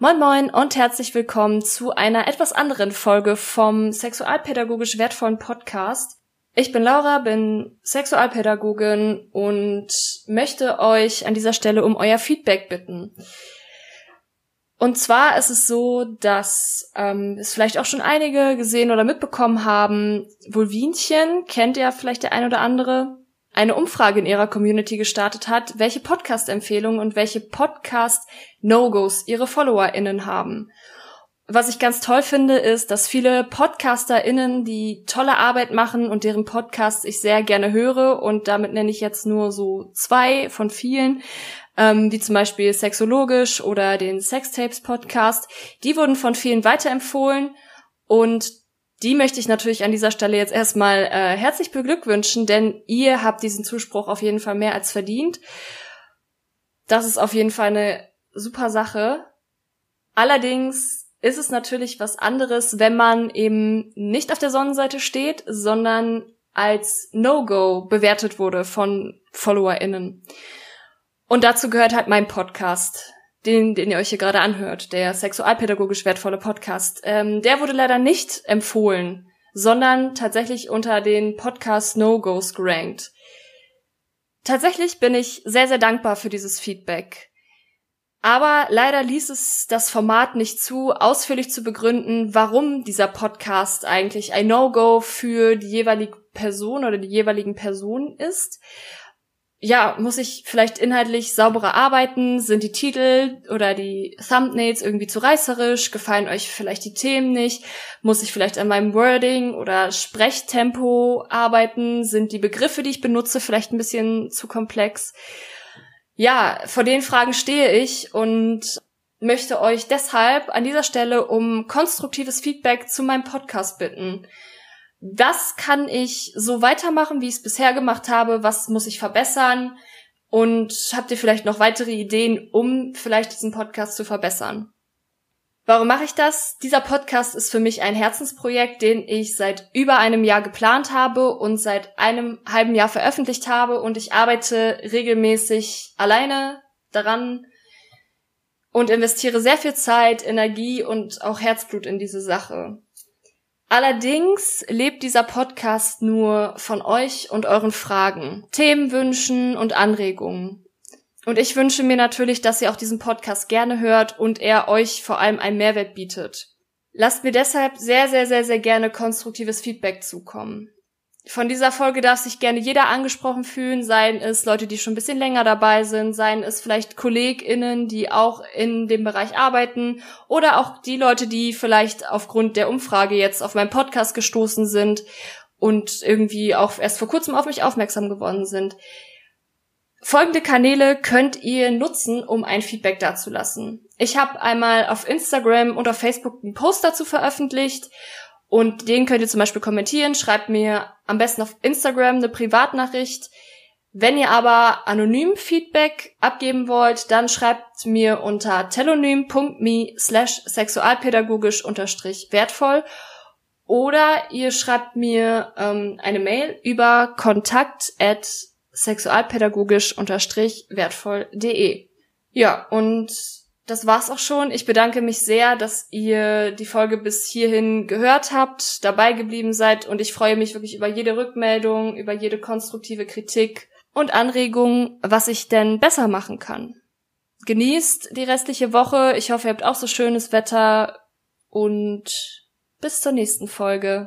Moin Moin und herzlich willkommen zu einer etwas anderen Folge vom sexualpädagogisch wertvollen Podcast. Ich bin Laura, bin Sexualpädagogin und möchte euch an dieser Stelle um euer Feedback bitten. Und zwar ist es so, dass ähm, es vielleicht auch schon einige gesehen oder mitbekommen haben. Vulvinchen kennt ja vielleicht der ein oder andere eine Umfrage in ihrer Community gestartet hat, welche Podcast-Empfehlungen und welche Podcast-No-Gos ihre FollowerInnen haben. Was ich ganz toll finde, ist, dass viele PodcasterInnen, die tolle Arbeit machen und deren Podcasts ich sehr gerne höre, und damit nenne ich jetzt nur so zwei von vielen, ähm, wie zum Beispiel Sexologisch oder den Sextapes Podcast, die wurden von vielen weiterempfohlen und die möchte ich natürlich an dieser Stelle jetzt erstmal äh, herzlich beglückwünschen, denn ihr habt diesen Zuspruch auf jeden Fall mehr als verdient. Das ist auf jeden Fall eine super Sache. Allerdings ist es natürlich was anderes, wenn man eben nicht auf der Sonnenseite steht, sondern als No-Go bewertet wurde von FollowerInnen. Und dazu gehört halt mein Podcast den, den ihr euch hier gerade anhört, der sexualpädagogisch wertvolle Podcast, ähm, der wurde leider nicht empfohlen, sondern tatsächlich unter den Podcast No-Gos gerankt. Tatsächlich bin ich sehr, sehr dankbar für dieses Feedback. Aber leider ließ es das Format nicht zu, ausführlich zu begründen, warum dieser Podcast eigentlich ein No-Go für die jeweilige Person oder die jeweiligen Personen ist ja, muss ich vielleicht inhaltlich sauberer arbeiten? Sind die Titel oder die Thumbnails irgendwie zu reißerisch? Gefallen euch vielleicht die Themen nicht? Muss ich vielleicht an meinem Wording oder Sprechtempo arbeiten? Sind die Begriffe, die ich benutze, vielleicht ein bisschen zu komplex? Ja, vor den Fragen stehe ich und möchte euch deshalb an dieser Stelle um konstruktives Feedback zu meinem Podcast bitten was kann ich so weitermachen, wie ich es bisher gemacht habe, was muss ich verbessern und habt ihr vielleicht noch weitere Ideen, um vielleicht diesen Podcast zu verbessern? Warum mache ich das? Dieser Podcast ist für mich ein Herzensprojekt, den ich seit über einem Jahr geplant habe und seit einem halben Jahr veröffentlicht habe und ich arbeite regelmäßig alleine daran und investiere sehr viel Zeit, Energie und auch Herzblut in diese Sache. Allerdings lebt dieser Podcast nur von euch und euren Fragen, Themenwünschen und Anregungen. Und ich wünsche mir natürlich, dass ihr auch diesen Podcast gerne hört und er euch vor allem einen Mehrwert bietet. Lasst mir deshalb sehr, sehr, sehr, sehr gerne konstruktives Feedback zukommen. Von dieser Folge darf sich gerne jeder angesprochen fühlen, seien es Leute, die schon ein bisschen länger dabei sind, seien es vielleicht KollegInnen, die auch in dem Bereich arbeiten oder auch die Leute, die vielleicht aufgrund der Umfrage jetzt auf meinen Podcast gestoßen sind und irgendwie auch erst vor kurzem auf mich aufmerksam geworden sind. Folgende Kanäle könnt ihr nutzen, um ein Feedback dazulassen. Ich habe einmal auf Instagram und auf Facebook einen Post dazu veröffentlicht und den könnt ihr zum Beispiel kommentieren, schreibt mir am besten auf Instagram eine Privatnachricht. Wenn ihr aber anonym Feedback abgeben wollt, dann schreibt mir unter telonym.me slash sexualpädagogisch unterstrich wertvoll oder ihr schreibt mir ähm, eine Mail über kontakt at sexualpädagogisch unterstrich wertvoll.de. Ja, und das war's auch schon. Ich bedanke mich sehr, dass ihr die Folge bis hierhin gehört habt, dabei geblieben seid und ich freue mich wirklich über jede Rückmeldung, über jede konstruktive Kritik und Anregung, was ich denn besser machen kann. Genießt die restliche Woche. Ich hoffe, ihr habt auch so schönes Wetter und bis zur nächsten Folge.